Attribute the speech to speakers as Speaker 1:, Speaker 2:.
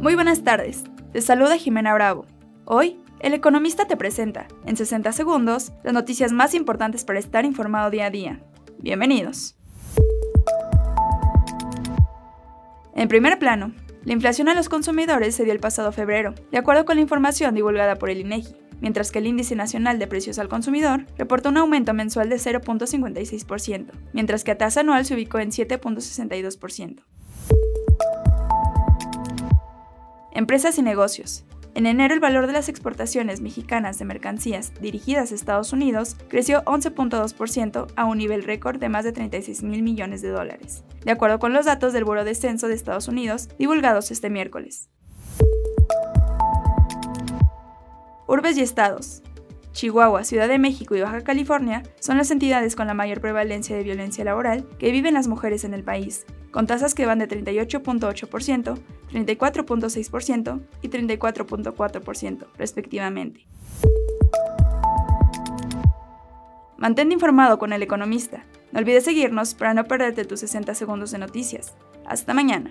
Speaker 1: Muy buenas tardes, te saluda Jimena Bravo. Hoy, El Economista te presenta, en 60 segundos, las noticias más importantes para estar informado día a día. Bienvenidos. En primer plano, la inflación a los consumidores se dio el pasado febrero, de acuerdo con la información divulgada por el INEGI, mientras que el índice nacional de precios al consumidor reportó un aumento mensual de 0.56%, mientras que a tasa anual se ubicó en 7.62%. Empresas y negocios. En enero el valor de las exportaciones mexicanas de mercancías dirigidas a Estados Unidos creció 11.2% a un nivel récord de más de 36 mil millones de dólares, de acuerdo con los datos del Buró de Censo de Estados Unidos divulgados este miércoles. Urbes y estados. Chihuahua, Ciudad de México y Baja California son las entidades con la mayor prevalencia de violencia laboral que viven las mujeres en el país, con tasas que van de 38.8%, 34.6% y 34.4%, respectivamente. Mantente informado con el economista. No olvides seguirnos para no perderte tus 60 segundos de noticias. Hasta mañana.